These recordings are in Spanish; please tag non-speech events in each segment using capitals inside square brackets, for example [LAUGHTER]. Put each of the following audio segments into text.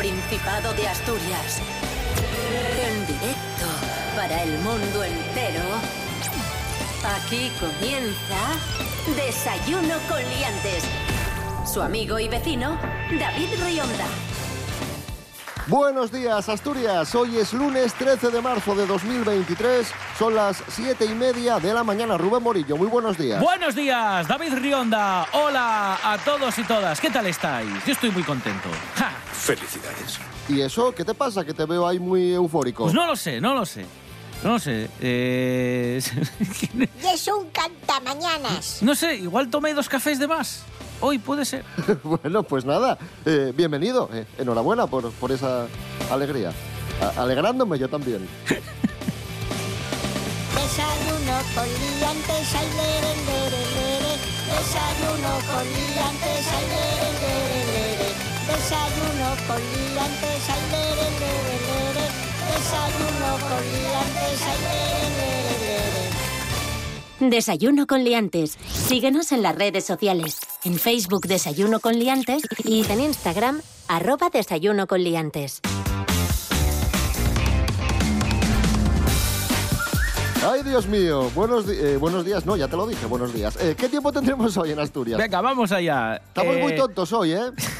Principado de Asturias. En directo para el mundo entero. Aquí comienza Desayuno con Liantes. Su amigo y vecino, David Rionda. Buenos días, Asturias. Hoy es lunes 13 de marzo de 2023. Son las 7 y media de la mañana. Rubén Morillo, muy buenos días. Buenos días, David Rionda. Hola a todos y todas. ¿Qué tal estáis? Yo estoy muy contento. ¡Ja! Felicidades. ¿Y eso? ¿Qué te pasa? Que te veo ahí muy eufórico. Pues no lo sé, no lo sé. No lo sé. Eh... [LAUGHS] Y es un cantamañanas. no sé, igual tomé dos cafés de más. Hoy puede ser. [LAUGHS] bueno, pues nada. eh, bienvenido. eh, enhorabuena por, por esa alegría. A- alegrándome yo también. [LAUGHS] Desayuno con liantes, ay, lere, lere, lere. Desayuno con liantes, ay, lere, lere, lere. Desayuno con liantes, ay, lere, lere, lere. Desayuno con liantes, ay, lere, lere, lere. Desayuno con liantes. Síguenos en las redes sociales. En Facebook Desayuno con liantes y en Instagram arroba Desayuno con liantes. Ay, Dios mío. Buenos, eh, buenos días. No, ya te lo dije. Buenos días. Eh, ¿Qué tiempo tendremos hoy en Asturias? Venga, vamos allá. Estamos Eh, muy tontos hoy, ¿eh? [LAUGHS]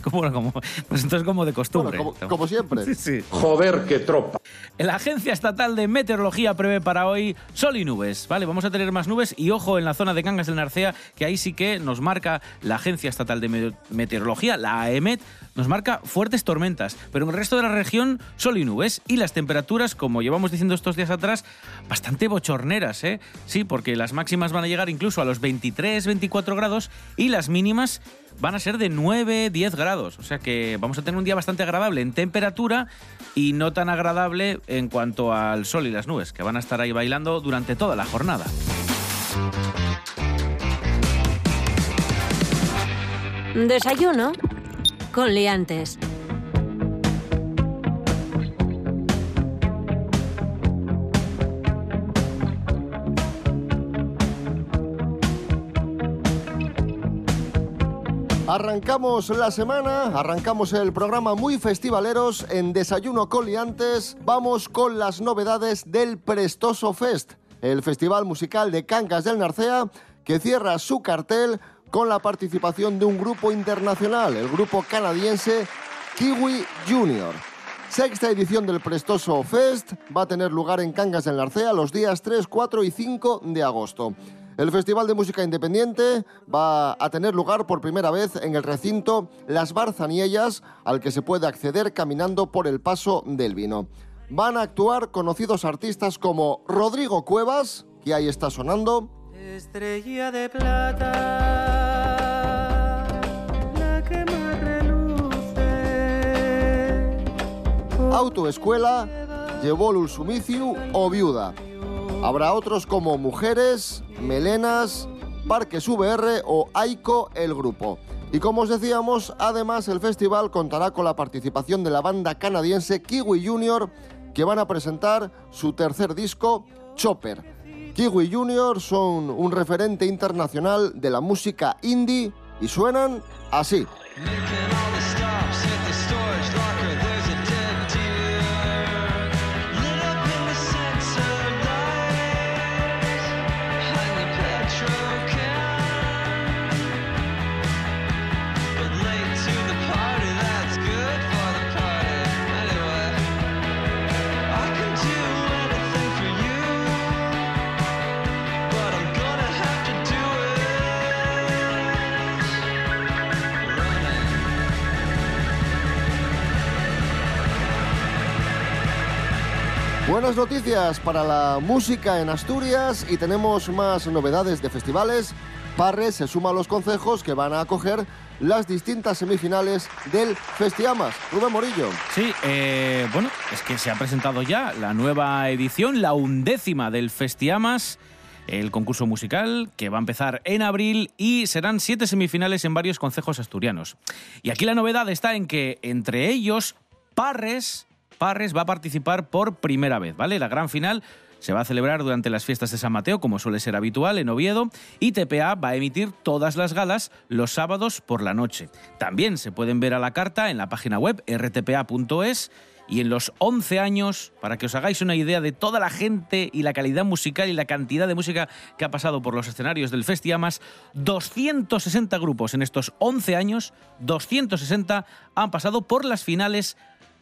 [LAUGHS] ¿Cómo, cómo? Pues entonces como de Bueno, costumbre. como, como siempre. [LAUGHS] Sí, sí. Joder, qué tropa. La Agencia Estatal de Meteorología prevé para hoy sol y nubes, ¿vale? Vamos a tener más nubes y ojo en la zona de Cangas del Narcea, que ahí sí que nos marca la Agencia Estatal de Me- Meteorología, la AEMET, nos marca fuertes tormentas, pero en el resto de la región sol y nubes y las temperaturas, como llevamos diciendo estos días atrás, bastante bochorneras, ¿eh? Sí, porque las máximas van a llegar incluso a los 23, 24 grados y las mínimas van a ser de 9, 10 grados. O sea que vamos a tener un día bastante agradable en temperatura y no tan agradable en cuanto al sol y las nubes, que van a estar ahí bailando durante toda la jornada. Desayuno con liantes. Arrancamos la semana, arrancamos el programa muy festivaleros en Desayuno Coliantes. Vamos con las novedades del Prestoso Fest, el festival musical de Cangas del Narcea que cierra su cartel con la participación de un grupo internacional, el grupo canadiense Kiwi Junior. Sexta edición del Prestoso Fest va a tener lugar en Cangas del Narcea los días 3, 4 y 5 de agosto. El Festival de Música Independiente va a tener lugar por primera vez en el recinto Las Barzaniellas, al que se puede acceder caminando por el Paso del Vino. Van a actuar conocidos artistas como Rodrigo Cuevas, que ahí está sonando, Estrella de plata, la que más reluce. Autoescuela, Llevó Sumiciu o Viuda. Habrá otros como Mujeres, Melenas, Parques VR o Aiko el grupo. Y como os decíamos, además el festival contará con la participación de la banda canadiense Kiwi Junior, que van a presentar su tercer disco, Chopper. Kiwi Junior son un referente internacional de la música indie y suenan así. Buenas noticias para la música en Asturias y tenemos más novedades de festivales. Parres se suma a los concejos que van a acoger las distintas semifinales del Festiamas. Rubén Morillo. Sí, eh, bueno, es que se ha presentado ya la nueva edición, la undécima del Festiamas, el concurso musical que va a empezar en abril y serán siete semifinales en varios concejos asturianos. Y aquí la novedad está en que entre ellos Parres, Parres va a participar por primera vez, ¿vale? La gran final se va a celebrar durante las fiestas de San Mateo, como suele ser habitual, en Oviedo, y TPA va a emitir todas las galas los sábados por la noche. También se pueden ver a la carta en la página web rtpa.es y en los 11 años, para que os hagáis una idea de toda la gente y la calidad musical y la cantidad de música que ha pasado por los escenarios del Festiamas, 260 grupos en estos 11 años, 260 han pasado por las finales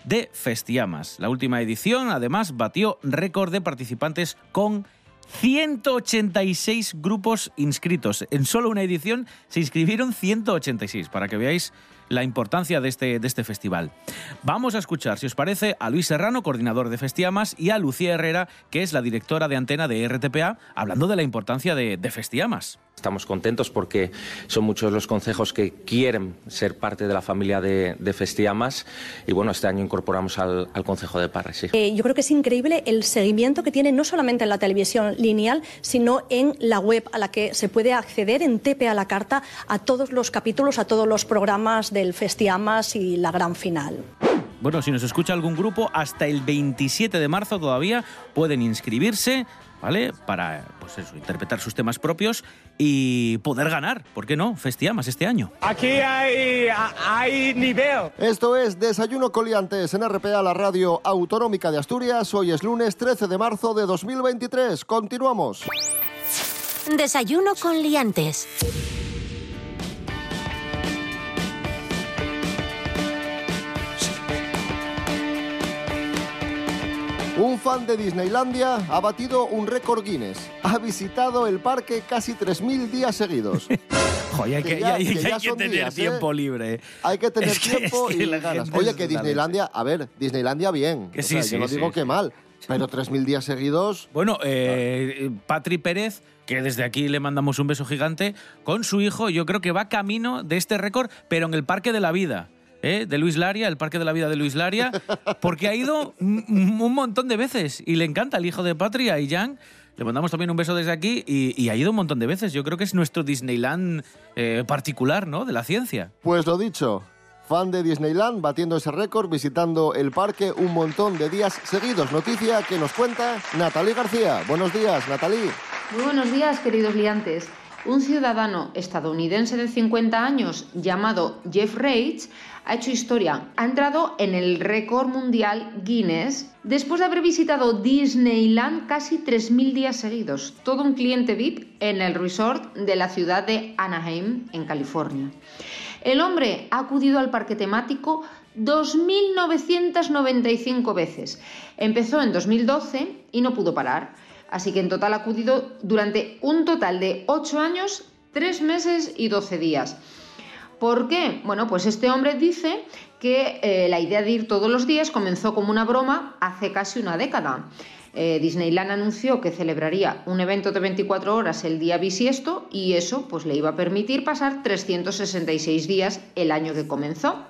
de Festiamas. La última edición, además, batió récord de participantes con 186 grupos inscritos. En solo una edición se inscribieron 186, para que veáis la importancia de este, de este festival. Vamos a escuchar, si os parece, a Luis Serrano, coordinador de Festiamas, y a Lucía Herrera, que es la directora de antena de RTPA, hablando de la importancia de, de Festiamas. Estamos contentos porque son muchos los concejos que quieren ser parte de la familia de, de Festiamas y bueno, este año incorporamos al, al Concejo de Parres. Sí. Eh, yo creo que es increíble el seguimiento que tiene no solamente en la televisión lineal, sino en la web a la que se puede acceder en TP a la carta a todos los capítulos, a todos los programas del Festiamas y la gran final. Bueno, si nos escucha algún grupo, hasta el 27 de marzo todavía pueden inscribirse, ¿vale? Para, pues eso, interpretar sus temas propios y poder ganar, ¿por qué no? Festiamas este año. Aquí hay, hay nivel. Esto es Desayuno Coliantes en RPA, la radio autonómica de Asturias. Hoy es lunes 13 de marzo de 2023. Continuamos. Desayuno con liantes. Un fan de Disneylandia ha batido un récord Guinness. Ha visitado el parque casi 3.000 días seguidos. [LAUGHS] Joder, hay que, Que ya- hay- que hay ya que tener días, ¿eh? tiempo libre. Hay que tener [LAUGHS] Es que- tiempo es y la ganas. Oye, que Disneylandia, a ver, Disneylandia bien. Que O sí, sea, sí, yo no sí, digo que mal, pero 3.000 días seguidos... Bueno, eh, Patri Pérez, que desde aquí le mandamos un beso gigante, con su hijo, yo creo que va camino de este récord, pero en el Parque de la Vida. ¿Eh? De Luis Laria, el Parque de la Vida de Luis Laria, porque ha ido un montón de veces y le encanta el hijo de Patri, a Jan. Le mandamos también un beso desde aquí y, y ha ido un montón de veces. Yo creo que es nuestro Disneyland eh, particular, ¿no? De la ciencia. Pues lo dicho, fan de Disneyland batiendo ese récord, visitando el parque un montón de días seguidos. Noticia que nos cuenta Natalie García. Buenos días, Natalie. Muy buenos días, queridos liantes. Un ciudadano estadounidense de 50 años llamado Jeff Reitz ha hecho historia. Ha entrado en el récord mundial Guinness después de haber visitado Disneyland casi 3.000 días seguidos. Todo un cliente VIP en el resort de la ciudad de Anaheim, en California. El hombre ha acudido al parque temático 2.995 veces. Empezó en 2012 y no pudo parar. Así que en total ha acudido durante un total de 8 años, 3 meses y 12 días. ¿Por qué? Bueno, pues este hombre dice que eh, la idea de ir todos los días comenzó como una broma hace casi una década. Eh, Disneyland anunció que celebraría un evento de 24 horas el día bisiesto y eso pues le iba a permitir pasar 366 días el año que comenzó.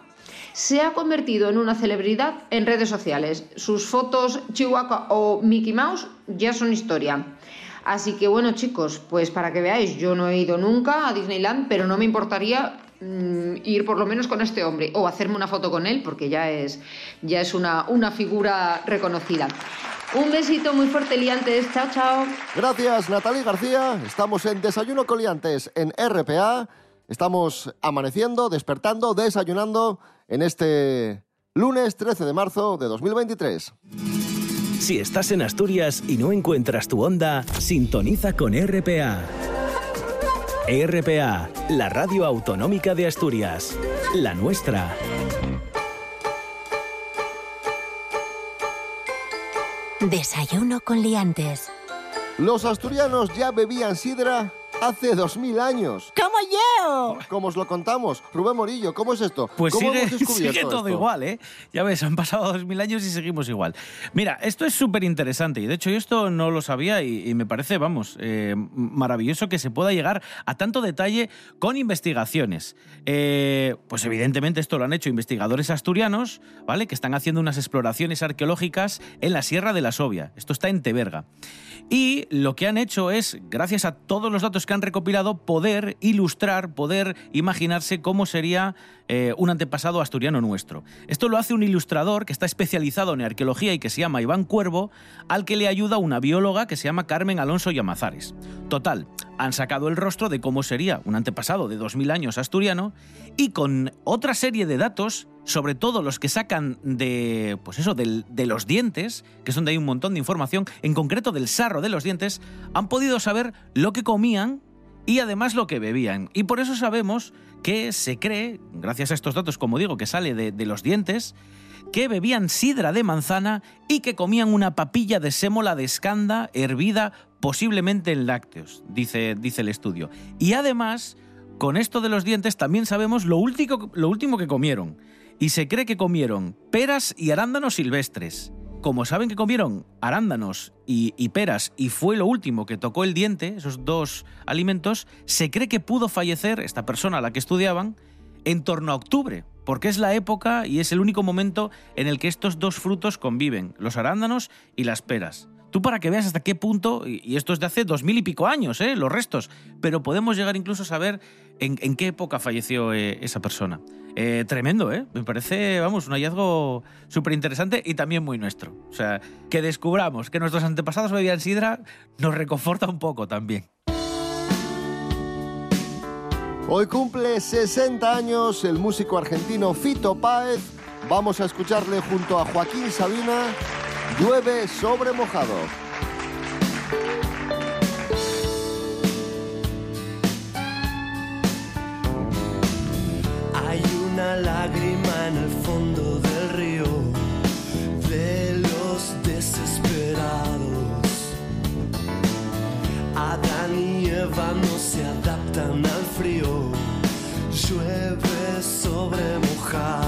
Se ha convertido en una celebridad en redes sociales. Sus fotos Chihuahua o Mickey Mouse ya son historia. Así que bueno chicos, pues para que veáis, yo no he ido nunca a Disneyland, pero no me importaría mm, ir por lo menos con este hombre o hacerme una foto con él porque ya es, ya es una, una figura reconocida. Un besito muy fuerte, liantes. Chao, chao. Gracias, Natalie García. Estamos en Desayuno Coliantes en RPA. Estamos amaneciendo, despertando, desayunando en este lunes 13 de marzo de 2023. Si estás en Asturias y no encuentras tu onda, sintoniza con RPA. RPA, la radio autonómica de Asturias. La nuestra. Desayuno con liantes. Los asturianos ya bebían sidra hace 2000 años. ¡Como yo! Como os lo contamos. Rubén Morillo, ¿cómo es esto? Pues ¿Cómo sigue, hemos [LAUGHS] descubierto sigue todo esto? igual, ¿eh? Ya ves, han pasado dos mil años y seguimos igual. Mira, esto es súper interesante y de hecho yo esto no lo sabía y, y me parece, vamos, eh, maravilloso que se pueda llegar a tanto detalle con investigaciones. Eh, pues evidentemente esto lo han hecho investigadores asturianos, ¿vale? Que están haciendo unas exploraciones arqueológicas en la Sierra de la Sobia. Esto está en Teberga. Y lo que han hecho es, gracias a todos los datos que han recopilado, poder ilustrar, poder imaginarse cómo sería eh, un antepasado asturiano nuestro. Esto lo hace un ilustrador que está especializado en arqueología y que se llama Iván Cuervo, al que le ayuda una bióloga que se llama Carmen Alonso Llamazares. Total, han sacado el rostro de cómo sería un antepasado de 2000 años asturiano y con otra serie de datos sobre todo los que sacan de, pues eso, de los dientes, que es donde hay un montón de información, en concreto del sarro de los dientes, han podido saber lo que comían y además lo que bebían. Y por eso sabemos que se cree, gracias a estos datos, como digo, que sale de, los dientes, que bebían sidra de manzana y que comían una papilla de sémola de escanda hervida posiblemente en lácteos, dice, dice el estudio. Y además, con esto de los dientes también sabemos lo último, lo último que comieron. Y se cree que comieron peras y arándanos silvestres. Como saben que comieron arándanos y, peras y fue lo último que tocó el diente, esos dos alimentos, se cree que pudo fallecer esta persona a la que estudiaban en torno a octubre, porque es la época y es el único momento en el que estos dos frutos conviven, los arándanos y las peras. Tú para que veas hasta qué punto, y esto es de hace dos mil y pico años, ¿eh? los restos, pero podemos llegar incluso a saber en, en qué época falleció eh, esa persona. Eh, tremendo, ¿eh? Me parece, vamos, un hallazgo súper interesante y también muy nuestro. O sea, que descubramos que nuestros antepasados bebían sidra nos reconforta un poco también. Hoy cumple 60 años el músico argentino Fito Páez. Vamos a escucharle junto a Joaquín Sabina, Llueve sobre mojado. Hay una lágrima en el fondo del río de los desesperados. Adán y Eva no se adaptan al frío. Llueve sobre mojado.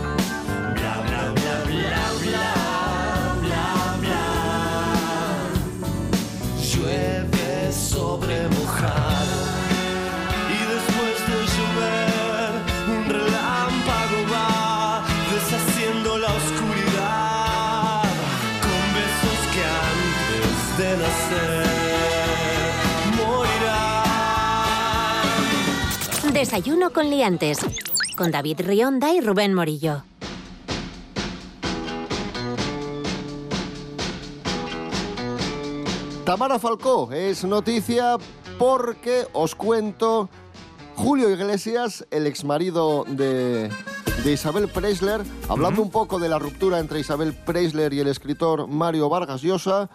Desayuno con liantes. Con David Rionda y Rubén Morillo. Tamara Falcó es noticia porque os cuento Julio Iglesias, el exmarido de, de Isabel Preisler, hablando un poco de la ruptura entre Isabel Preisler y el escritor Mario Vargas Llosa,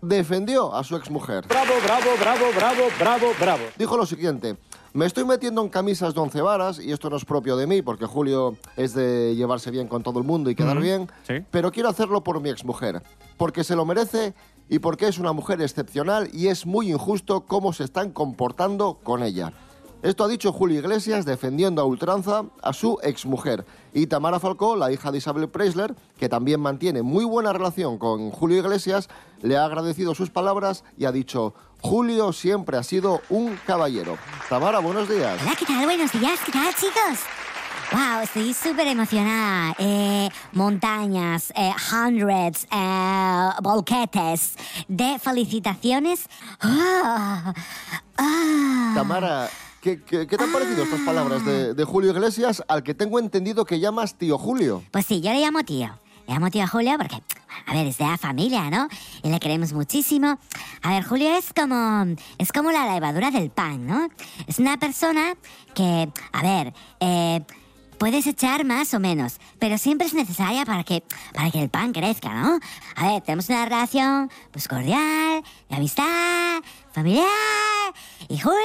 defendió a su exmujer. Bravo, bravo, bravo, bravo, bravo, bravo. Dijo lo siguiente. Me estoy metiendo en camisas de once varas y esto no es propio de mí porque Julio es de llevarse bien con todo el mundo y quedar bien, sí. pero quiero hacerlo por mi exmujer, porque se lo merece y porque es una mujer excepcional y es muy injusto cómo se están comportando con ella. Esto ha dicho Julio Iglesias defendiendo a ultranza a su exmujer. Y Tamara Falcó, la hija de Isabel Preisler, que también mantiene muy buena relación con Julio Iglesias, le ha agradecido sus palabras y ha dicho, Julio siempre ha sido un caballero. Tamara, buenos días. Hola, ¿qué tal? Buenos días, ¿qué tal, chicos? Wow, estoy súper emocionada. Eh, montañas, eh, hundreds, eh, volquetes de felicitaciones. Ah, ah. Tamara, ¿qué, te han parecido estas palabras de, Julio Iglesias al que tengo entendido que llamas tío Julio? Pues sí, yo le llamo tío. Le llamo tío Julio porque, a ver, es de la familia, ¿no? Y le queremos muchísimo. A ver, Julio es como, es como la levadura del pan, ¿no? Es una persona que, a ver, eh, puedes echar más o menos, pero siempre es necesaria para que, para que el pan crezca, ¿no? A ver, tenemos una relación, pues cordial, de amistad, familiar. Y Julio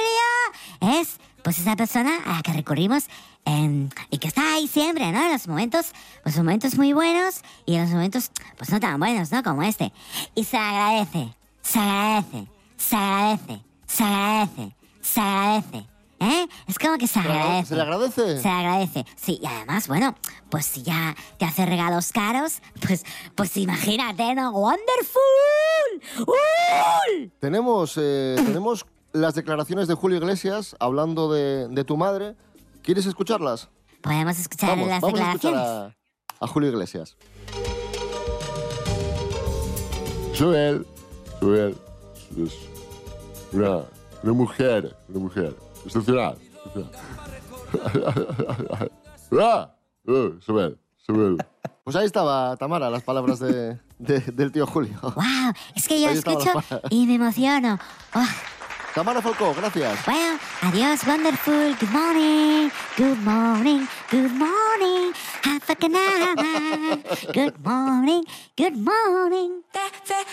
es pues esa persona a la que recurrimos em, y que está ahí siempre, ¿no? En los momentos, pues momentos muy buenos y en los momentos, pues no tan buenos, ¿no? Como este. Y se agradece, se agradece, se agradece, se agradece, se agradece. ¿Eh? Es como que se agradece. ¿Se le agradece? Se agradece. Sí, y además, bueno, pues si ya te hace regalos caros, pues, pues imagínate, ¿no? ¡Wonderful! ¡Ul! Tenemos, eh, [CLEARS THROAT] tenemos las declaraciones de Julio Iglesias hablando de, de tu madre. ¿Quieres escucharlas? Podemos escuchar Vamos, las vamos a escuchar declaraciones. a, a Julio Iglesias. Es una, una mujer, una mujer, excepcional. Joel, Joel. Pues ahí estaba, Tamara, las palabras de, de- del tío Julio. ¡Wow! Es que yo Ahí escucho y me emociono. Oh, Tamara Falcó, gracias. bueno, adiós, wonderful. Good morning, good morning, good morning. Have a good night. Good morning, good morning. Te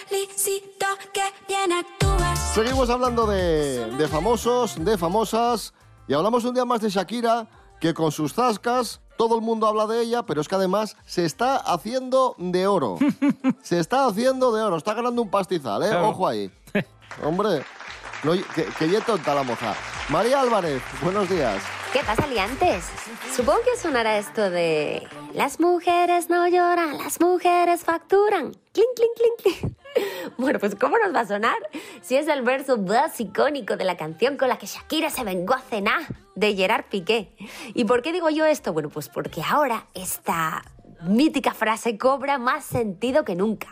felicito que bien actúas. Seguimos hablando de, de famosos, de famosas, y hablamos un día más de Shakira, que con sus zascas todo el mundo habla de ella, pero es que además se está haciendo de oro. [LAUGHS] se está haciendo de oro, está ganando un pastizal, ¿eh? Claro. Ojo ahí. [LAUGHS] Hombre, no, que, que tonta la moza. María Álvarez, buenos días. ¿Qué pasa, liantes? Supongo que sonará esto de... Las mujeres no lloran, las mujeres facturan. Clink, clink, clink, clink. [LAUGHS] Bueno, pues ¿cómo nos va a sonar? Si es el verso más icónico de la canción con la que Shakira se vengó a cenar de Gerard Piqué. ¿Y por qué digo yo esto? Bueno, pues porque ahora esta mítica frase cobra más sentido que nunca.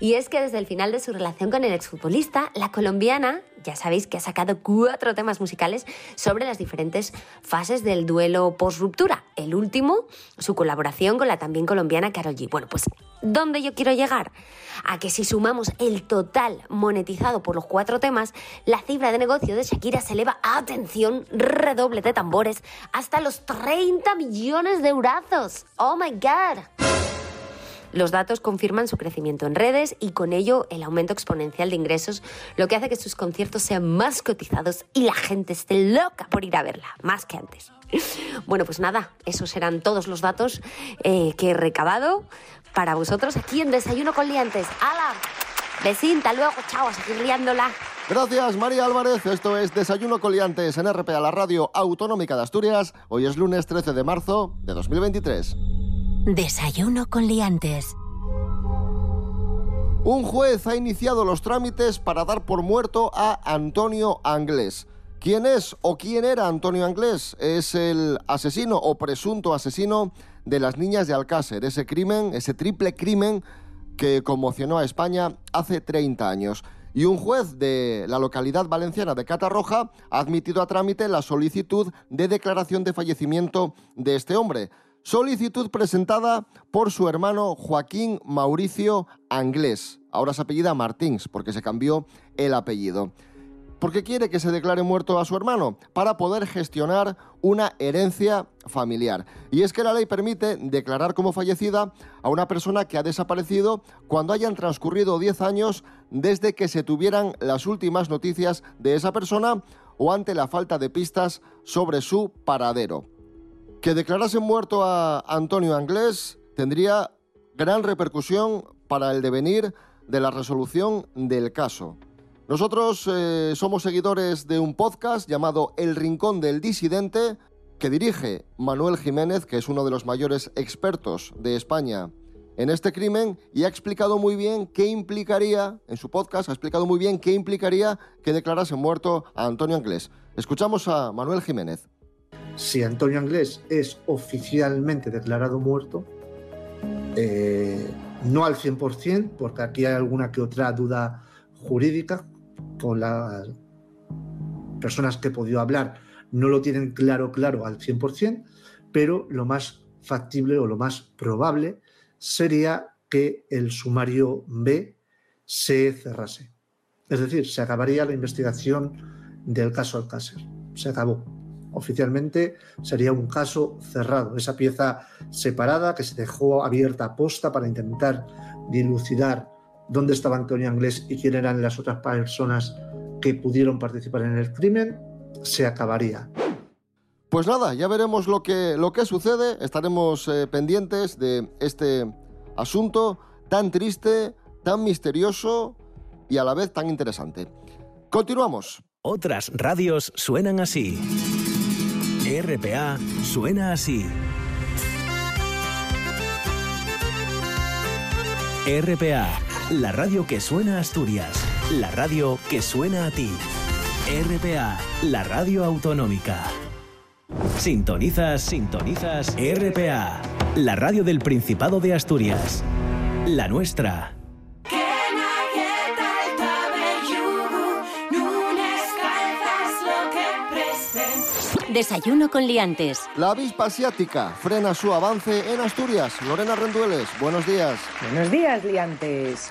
Y es que desde el final de su relación con el exfutbolista, la colombiana, ya sabéis que ha sacado cuatro temas musicales sobre las diferentes fases del duelo post-ruptura. El último, su colaboración con la también colombiana Karol G. Bueno, pues, ¿dónde yo quiero llegar? A que si sumamos el total monetizado por los cuatro temas, la cifra de negocio de Shakira se eleva, atención, redoble de tambores, hasta los 30 millones de eurazos. ¡Oh my God! Los datos confirman su crecimiento en redes y con ello el aumento exponencial de ingresos, lo que hace que sus conciertos sean más cotizados y la gente esté loca por ir a verla, más que antes. Bueno, pues nada, esos eran todos los datos eh, que he recabado para vosotros aquí en Desayuno con Liantes. ¡Hala! Besinta, luego, chao, seguir liándola. Gracias, María Álvarez. Esto es Desayuno Coliantes en RPA, la radio autonómica de Asturias. Hoy es lunes 13 de marzo de 2023. Desayuno con liantes. Un juez ha iniciado los trámites para dar por muerto a Antonio Anglés. ¿Quién es o quién era Antonio Anglés? Es el asesino o presunto asesino de las niñas de Alcácer, ese crimen, ese triple crimen que conmocionó a España hace 30 años. Y un juez de la localidad valenciana de Catarroja ha admitido a trámite la solicitud de declaración de fallecimiento de este hombre. Solicitud presentada por su hermano Joaquín Mauricio Anglés. Ahora se apellida Martins porque se cambió el apellido. ¿Por qué quiere que se declare muerto a su hermano? Para poder gestionar una herencia familiar. Y es que la ley permite declarar como fallecida a una persona que ha desaparecido cuando hayan transcurrido 10 años desde que se tuvieran las últimas noticias de esa persona o ante la falta de pistas sobre su paradero. Que declarase muerto a Antonio Anglés tendría gran repercusión para el devenir de la resolución del caso. Nosotros eh, somos seguidores de un podcast llamado El Rincón del Disidente, que dirige Manuel Jiménez, que es uno de los mayores expertos de España en este crimen, y ha explicado muy bien qué implicaría, en su podcast, ha explicado muy bien qué implicaría que declarase muerto a Antonio Anglés. Escuchamos a Manuel Jiménez. Si Antonio Anglés es oficialmente declarado muerto, eh, no al 100%, porque aquí hay alguna que otra duda jurídica, con las personas que he podido hablar no lo tienen claro, claro al 100%, pero lo más factible o lo más probable sería que el sumario B se cerrase. Es decir, se acabaría la investigación del caso Alcácer. Se acabó oficialmente sería un caso cerrado, esa pieza separada que se dejó abierta a posta para intentar dilucidar dónde estaba Antonio Anglés y quién eran las otras personas que pudieron participar en el crimen, se acabaría. Pues nada, ya veremos lo que, lo que sucede. Estaremos eh, pendientes de este asunto tan triste, tan misterioso y a la vez tan interesante. Continuamos. Otras radios suenan así. RPA suena así. RPA, la radio que suena a Asturias, la radio que suena a ti. RPA, la radio autonómica. Sintonizas, sintonizas RPA, la radio del Principado de Asturias. La nuestra. Desayuno con liantes. La avispa asiática frena su avance en Asturias. Lorena Rendueles, buenos días. Buenos días, liantes.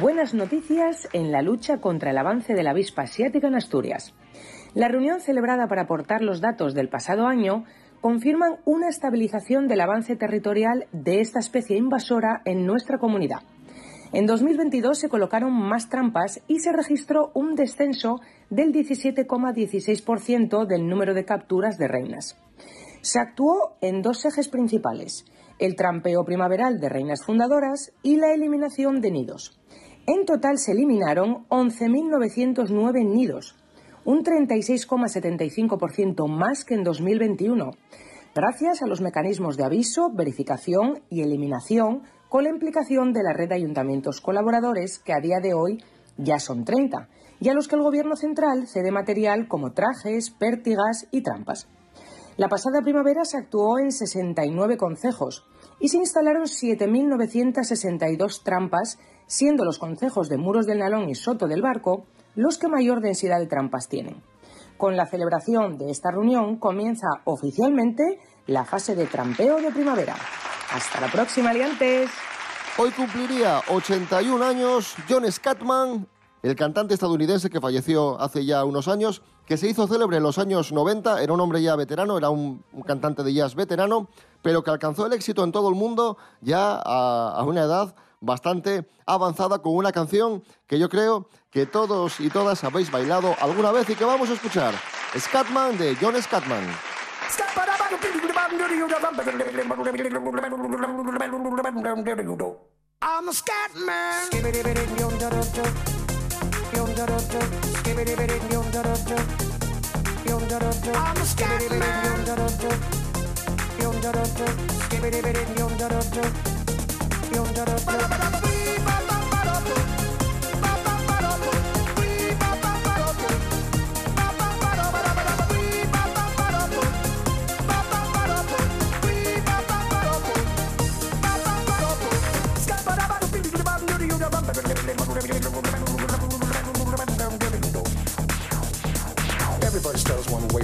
Buenas noticias en la lucha contra el avance de la avispa asiática en Asturias. La reunión celebrada para aportar los datos del pasado año confirman una estabilización del avance territorial de esta especie invasora en nuestra comunidad. En 2022 se colocaron más trampas y se registró un descenso del 17,16% del número de capturas de reinas. Se actuó en dos ejes principales, el trampeo primaveral de reinas fundadoras y la eliminación de nidos. En total se eliminaron 11.909 nidos, un 36,75% más que en 2021, gracias a los mecanismos de aviso, verificación y eliminación con la implicación de la red de ayuntamientos colaboradores, que a día de hoy ya son 30, y a los que el Gobierno central cede material como trajes, pértigas y trampas. La pasada primavera se actuó en 69 concejos y se instalaron 7.962 trampas, siendo los concejos de Muros del Nalón y Soto del Barco los que mayor densidad de trampas tienen. Con la celebración de esta reunión comienza oficialmente la fase de trampeo de primavera. Hasta la próxima, aliantes. Hoy cumpliría 81 años John Scatman, el cantante estadounidense que falleció hace ya unos años, que se hizo célebre en los años 90, era un hombre ya veterano, era un, cantante de jazz veterano, pero que alcanzó el éxito en todo el mundo ya a, una edad bastante avanzada con una canción que yo creo que todos y todas habéis bailado alguna vez y que vamos a escuchar. Scatman de John Scatman. I'm a scat man.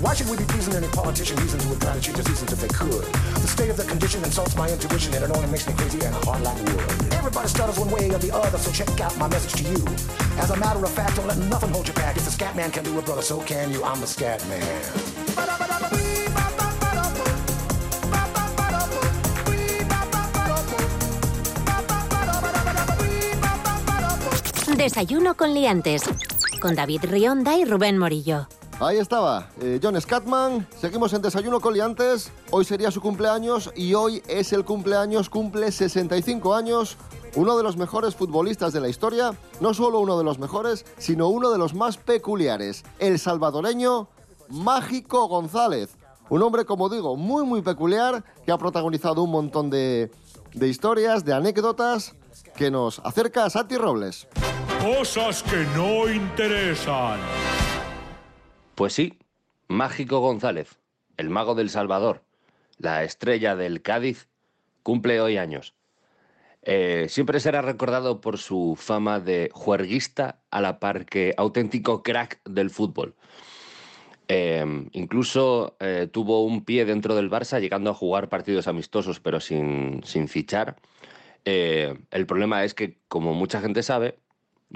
Why should we be pleasing any politician reason to try to change the seasons if they could? The state of the condition insults my intuition and it only makes me crazy and hard like wood. Everybody stutters one way or the other, so check out my message to you. As a matter of fact, don't let nothing hold you back. If the scat man can do it, brother, so can you. I'm the scat man. Desayuno con liantes. Con David Rionda y Rubén Morillo. Ahí estaba, eh, John Scatman. Seguimos en Desayuno Coliantes. Hoy sería su cumpleaños y hoy es el cumpleaños, cumple 65 años. Uno de los mejores futbolistas de la historia, no solo uno de los mejores, sino uno de los más peculiares, el salvadoreño Mágico González. Un hombre, como digo, muy, muy peculiar, que ha protagonizado un montón de, de historias, de anécdotas, que nos acerca a Santi Robles. Cosas que no interesan. Pues sí, Mágico González, el mago del Salvador, la estrella del Cádiz, cumple hoy años. Eh, siempre será recordado por su fama de juerguista a la par que auténtico crack del fútbol. Eh, incluso eh, tuvo un pie dentro del Barça, llegando a jugar partidos amistosos, pero sin, sin fichar. Eh, el problema es que, como mucha gente sabe,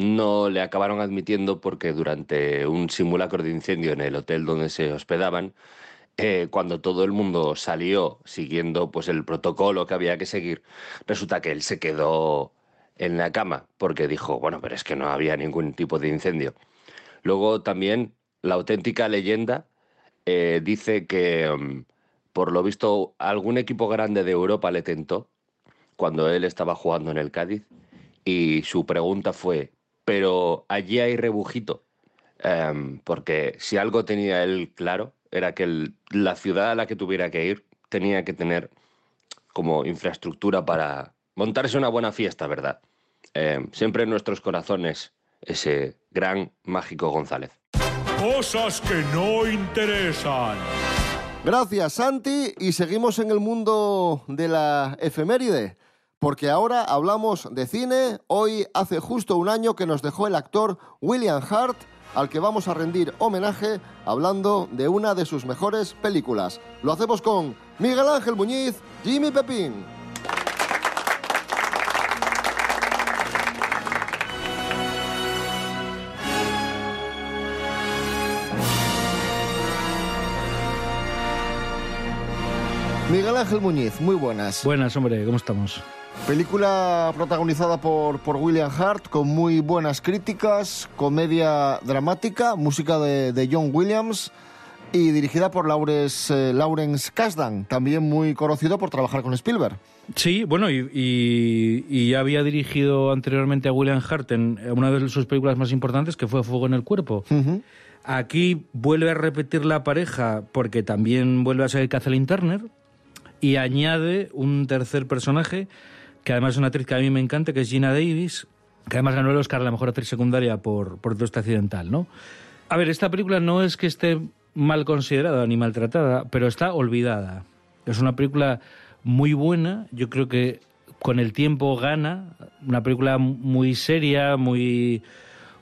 no le acabaron admitiendo porque durante un simulacro de incendio en el hotel donde se hospedaban, eh, cuando todo el mundo salió siguiendo pues el protocolo que había que seguir, resulta que él se quedó en la cama porque dijo, bueno, pero es que no había ningún tipo de incendio. Luego también la auténtica leyenda eh, dice que, mm, por lo visto, algún equipo grande de Europa le tentó cuando él estaba jugando en el Cádiz y su pregunta fue, pero allí hay rebujito, Em, porque si algo tenía él claro era que el- la ciudad a la que tuviera que ir tenía que tener como infraestructura para montarse una buena fiesta, ¿verdad? Em, siempre en nuestros corazones ese gran mágico González. Cosas que no interesan. Gracias, Santi. Y seguimos en el mundo de la efeméride, porque ahora hablamos de cine. Hoy hace justo un año que nos dejó el actor William Hart, al que vamos a rendir homenaje hablando de una de sus mejores películas. Lo hacemos con Miguel Ángel Muñiz, Jimmy Pepín. Miguel Ángel Muñiz, muy buenas. Buenas, hombre, ¿cómo estamos? Película protagonizada por, por William Hart, con muy buenas críticas, comedia dramática, música de, de John Williams y dirigida por Lawrence, eh, Lawrence Kasdan, también muy conocido por trabajar con Spielberg. Sí, bueno, y, y- y ya había dirigido anteriormente a William Hart en una de sus películas más importantes, que fue Fuego en el Cuerpo. Aquí vuelve a repetir la pareja porque también vuelve a ser Kathleen Turner y añade un tercer personaje que además es una actriz que a mí me encanta, que es Gina Davis, que además ganó el Oscar a la mejor actriz secundaria por, por todo este accidental, ¿no? A ver, esta película no es que esté mal considerada ni maltratada, pero está olvidada. Es una película muy buena, yo creo que con el tiempo gana, una película muy seria, muy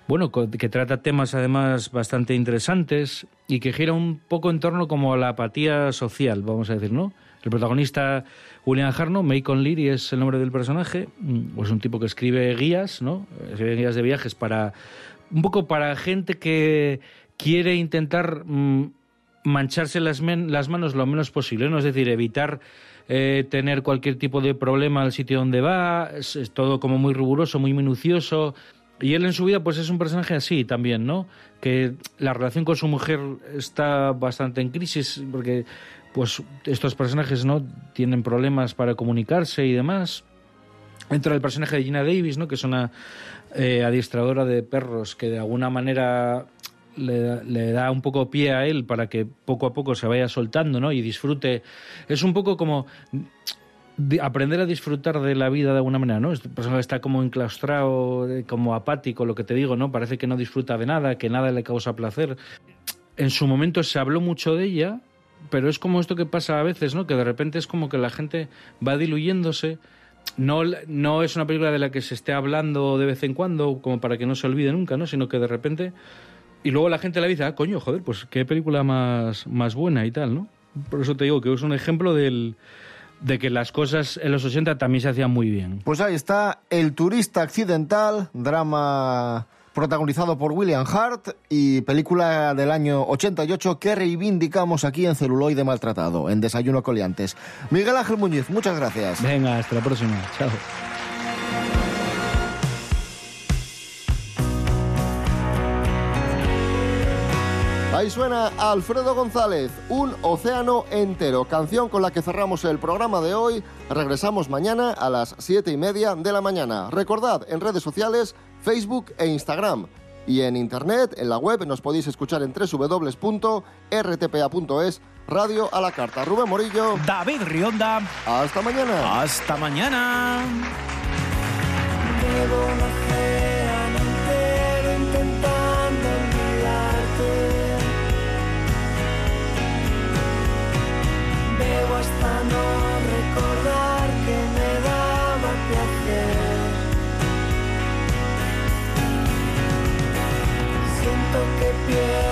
bueno, que trata temas además bastante interesantes y que gira un poco en torno como a la apatía social, vamos a decir, ¿no? El protagonista William Hartnell, Macon Leary es el nombre del personaje, mm, pues un tipo que escribe guías, ¿no? Escribe guías de viajes para un poco para gente que quiere intentar mm, mancharse las, men- las manos lo menos posible, ¿no? Es decir, evitar eh, tener cualquier tipo de problema al sitio donde va, es, es todo como muy riguroso, muy minucioso. Y él en su vida pues es un personaje así también, ¿no? Que la relación con su mujer está bastante en crisis porque pues estos personajes no tienen problemas para comunicarse y demás. Entra el personaje de Gina Davis, ¿no? que es una eh, adiestradora de perros que de alguna manera le, da- un poco pie a él para que poco a poco se vaya soltando ¿no? y disfrute. Es un poco como aprender a disfrutar de la vida de alguna manera, ¿no? Este personaje está como enclaustrado, eh, como apático, lo que te digo, ¿no? Parece que no disfruta de nada, que nada le causa placer. En su momento se habló mucho de ella, pero es como esto que pasa a veces, ¿no? Que de repente es como que la gente va diluyéndose. No, no es una película de la que se esté hablando de vez en cuando, como para que no se olvide nunca, ¿no? Sino que de repente. Y luego la gente le dice, ah, coño, joder, pues qué película más, más buena y tal, ¿no? Por eso te digo que es un ejemplo del, de que las cosas en los 80 también se hacían muy bien. Pues ahí está El turista accidental, drama protagonizado por William Hart y película del año 88 que reivindicamos aquí en Celuloide Maltratado, en Desayuno Coliantes. Miguel Ángel Muñiz, muchas gracias. Venga, hasta la próxima. Chao. Ahí suena Alfredo González, Un océano entero, canción con la que cerramos el programa de hoy. Regresamos mañana a las siete y media de la mañana. Recordad, en redes sociales, Facebook e Instagram. Y en internet, en la web, nos podéis escuchar en www.rtpa.es, Radio a la Carta. Rubén Morillo. David Rionda. Hasta mañana. Hasta mañana. 边。